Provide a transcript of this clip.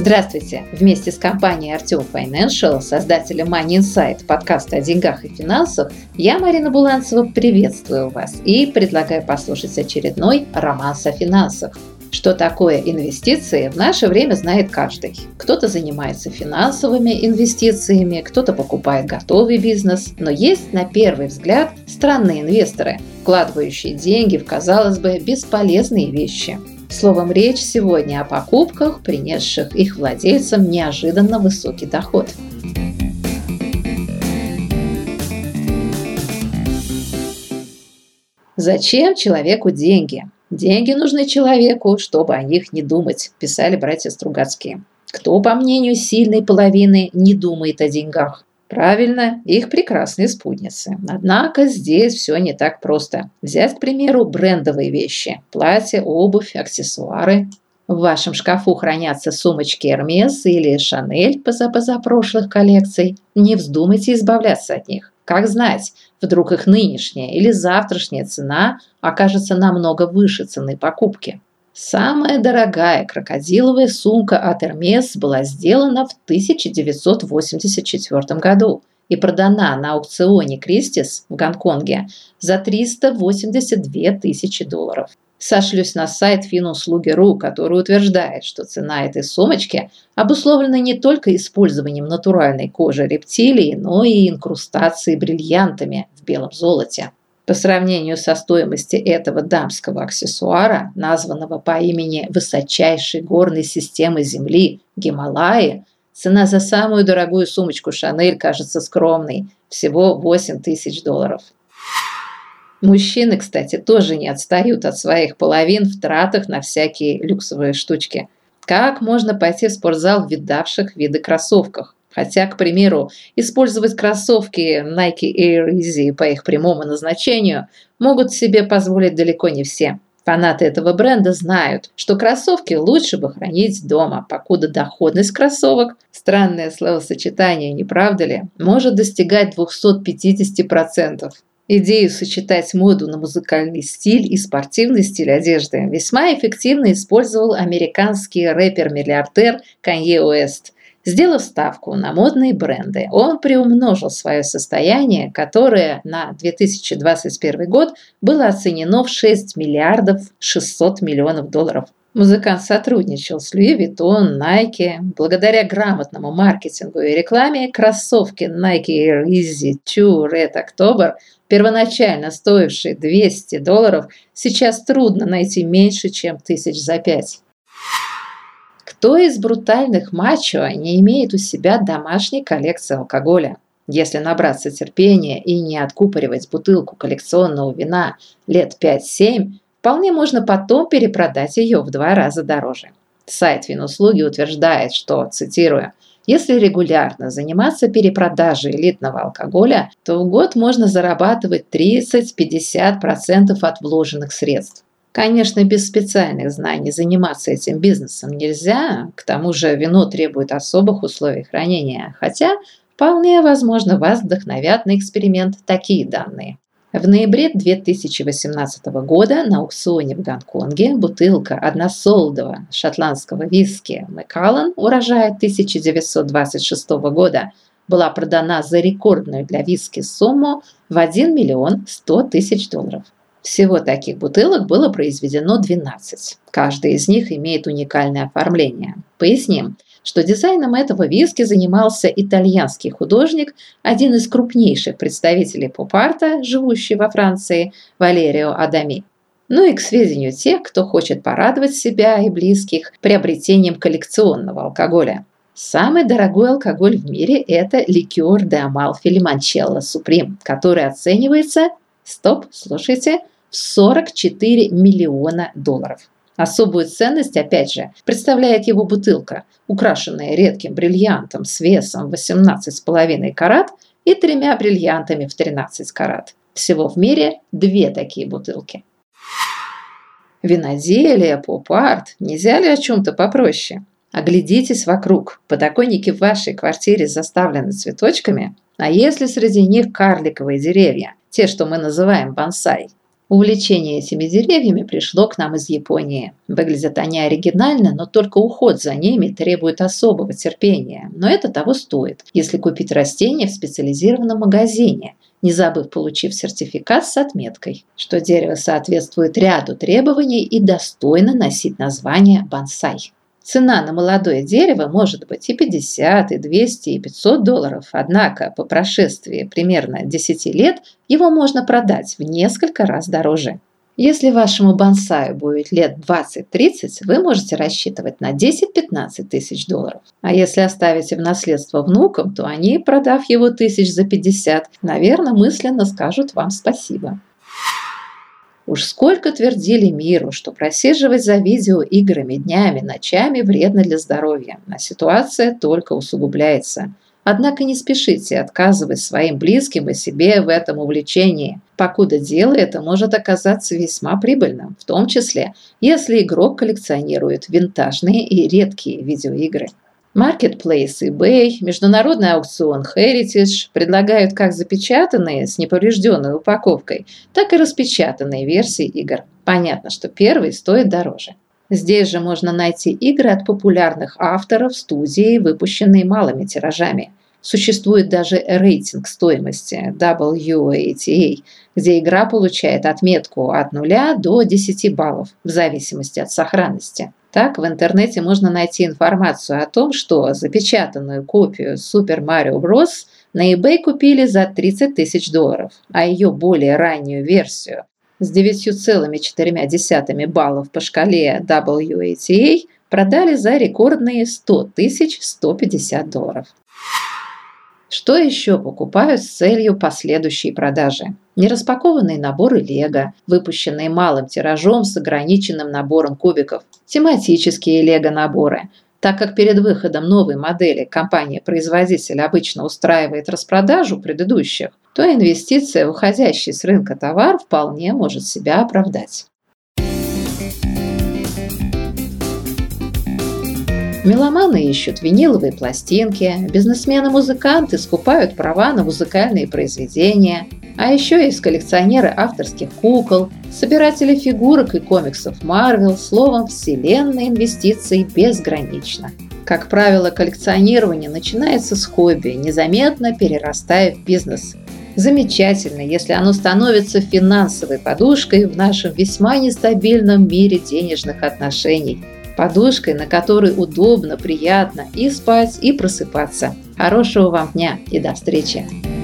Здравствуйте! Вместе с компанией Артем Financial, создателем Money Insight, подкаста о деньгах и финансах, я, Марина Буланцева, приветствую вас и предлагаю послушать очередной романс о финансах. Что такое инвестиции, в наше время знает каждый. Кто-то занимается финансовыми инвестициями, кто-то покупает готовый бизнес, но есть на первый взгляд странные инвесторы, вкладывающие деньги в, казалось бы, бесполезные вещи – Словом, речь сегодня о покупках, принесших их владельцам неожиданно высокий доход. Зачем человеку деньги? Деньги нужны человеку, чтобы о них не думать, писали братья Стругацкие. Кто, по мнению сильной половины, не думает о деньгах? Правильно, их прекрасные спутницы. Однако здесь все не так просто. Взять, к примеру, брендовые вещи. Платья, обувь, аксессуары. В вашем шкафу хранятся сумочки Hermes или Chanel позапозапрошлых коллекций. Не вздумайте избавляться от них. Как знать, вдруг их нынешняя или завтрашняя цена окажется намного выше цены покупки. Самая дорогая крокодиловая сумка от Hermes была сделана в 1984 году и продана на аукционе Кристис в Гонконге за 382 тысячи долларов. Сошлюсь на сайт Финуслуги.ру, который утверждает, что цена этой сумочки обусловлена не только использованием натуральной кожи рептилии, но и инкрустацией бриллиантами в белом золоте. По сравнению со стоимостью этого дамского аксессуара, названного по имени высочайшей горной системы Земли Гималаи, цена за самую дорогую сумочку Шанель кажется скромной – всего 8 тысяч долларов. Мужчины, кстати, тоже не отстают от своих половин в тратах на всякие люксовые штучки. Как можно пойти в спортзал в видавших виды кроссовках? Хотя, к примеру, использовать кроссовки Nike Air Easy по их прямому назначению могут себе позволить далеко не все. Фанаты этого бренда знают, что кроссовки лучше бы хранить дома, покуда доходность кроссовок, странное словосочетание, не правда ли, может достигать 250%. Идею сочетать моду на музыкальный стиль и спортивный стиль одежды весьма эффективно использовал американский рэпер-миллиардер Канье Уэст – Сделав ставку на модные бренды, он приумножил свое состояние, которое на 2021 год было оценено в 6 миллиардов 600 миллионов долларов. Музыкант сотрудничал с Louis Vuitton, Nike. Благодаря грамотному маркетингу и рекламе кроссовки Nike Air Easy 2 Red October, первоначально стоившие 200 долларов, сейчас трудно найти меньше, чем тысяч за пять. Кто из брутальных мачо не имеет у себя домашней коллекции алкоголя? Если набраться терпения и не откупоривать бутылку коллекционного вина лет 5-7, вполне можно потом перепродать ее в два раза дороже. Сайт Винуслуги утверждает, что, цитирую, если регулярно заниматься перепродажей элитного алкоголя, то в год можно зарабатывать 30-50% от вложенных средств. Конечно, без специальных знаний заниматься этим бизнесом нельзя, к тому же вино требует особых условий хранения, хотя вполне возможно вас вдохновят на эксперимент такие данные. В ноябре 2018 года на аукционе в Гонконге бутылка односолдого шотландского виски Макаллан урожая 1926 года была продана за рекордную для виски сумму в 1 миллион 100 тысяч долларов. Всего таких бутылок было произведено 12. Каждая из них имеет уникальное оформление. Поясним, что дизайном этого виски занимался итальянский художник, один из крупнейших представителей поп-арта, живущий во Франции, Валерио Адами. Ну и к сведению тех, кто хочет порадовать себя и близких приобретением коллекционного алкоголя. Самый дорогой алкоголь в мире – это ликер де Амалфи Лимончелло Суприм, который оценивается, стоп, слушайте, в 44 миллиона долларов. Особую ценность, опять же, представляет его бутылка, украшенная редким бриллиантом с весом 18,5 карат и тремя бриллиантами в 13 карат. Всего в мире две такие бутылки. Виноделие, поп-арт. Нельзя ли о чем-то попроще? Оглядитесь вокруг. Подоконники в вашей квартире заставлены цветочками, а если среди них карликовые деревья, те, что мы называем бонсай? Увлечение этими деревьями пришло к нам из Японии. Выглядят они оригинально, но только уход за ними требует особого терпения. Но это того стоит, если купить растения в специализированном магазине, не забыв получив сертификат с отметкой, что дерево соответствует ряду требований и достойно носить название бонсай. Цена на молодое дерево может быть и 50, и 200, и 500 долларов, однако по прошествии примерно 10 лет его можно продать в несколько раз дороже. Если вашему бонсаю будет лет 20-30, вы можете рассчитывать на 10-15 тысяч долларов. А если оставите в наследство внукам, то они, продав его тысяч за 50, наверное, мысленно скажут вам спасибо. Уж сколько твердили миру, что просиживать за видеоиграми днями, ночами вредно для здоровья, а ситуация только усугубляется. Однако не спешите отказывать своим близким и себе в этом увлечении, покуда дело это может оказаться весьма прибыльным, в том числе, если игрок коллекционирует винтажные и редкие видеоигры. Marketplace eBay, международный аукцион Heritage предлагают как запечатанные с неповрежденной упаковкой, так и распечатанные версии игр. Понятно, что первый стоит дороже. Здесь же можно найти игры от популярных авторов студии, выпущенные малыми тиражами. Существует даже рейтинг стоимости WATA, где игра получает отметку от 0 до 10 баллов в зависимости от сохранности. Так, в интернете можно найти информацию о том, что запечатанную копию Super Mario Bros. на eBay купили за 30 тысяч долларов, а ее более раннюю версию с 9,4 баллов по шкале WATA продали за рекордные 100 150 долларов. Что еще покупают с целью последующей продажи? Нераспакованные наборы Лего, выпущенные малым тиражом с ограниченным набором кубиков, тематические Лего-наборы. Так как перед выходом новой модели компания-производитель обычно устраивает распродажу предыдущих, то инвестиция в уходящий с рынка товар вполне может себя оправдать. Меломаны ищут виниловые пластинки, бизнесмены-музыканты скупают права на музыкальные произведения, а еще есть коллекционеры авторских кукол, собиратели фигурок и комиксов Marvel, словом, вселенная инвестиций безгранична. Как правило, коллекционирование начинается с хобби, незаметно перерастая в бизнес. Замечательно, если оно становится финансовой подушкой в нашем весьма нестабильном мире денежных отношений – подушкой, на которой удобно, приятно и спать, и просыпаться. Хорошего вам дня и до встречи!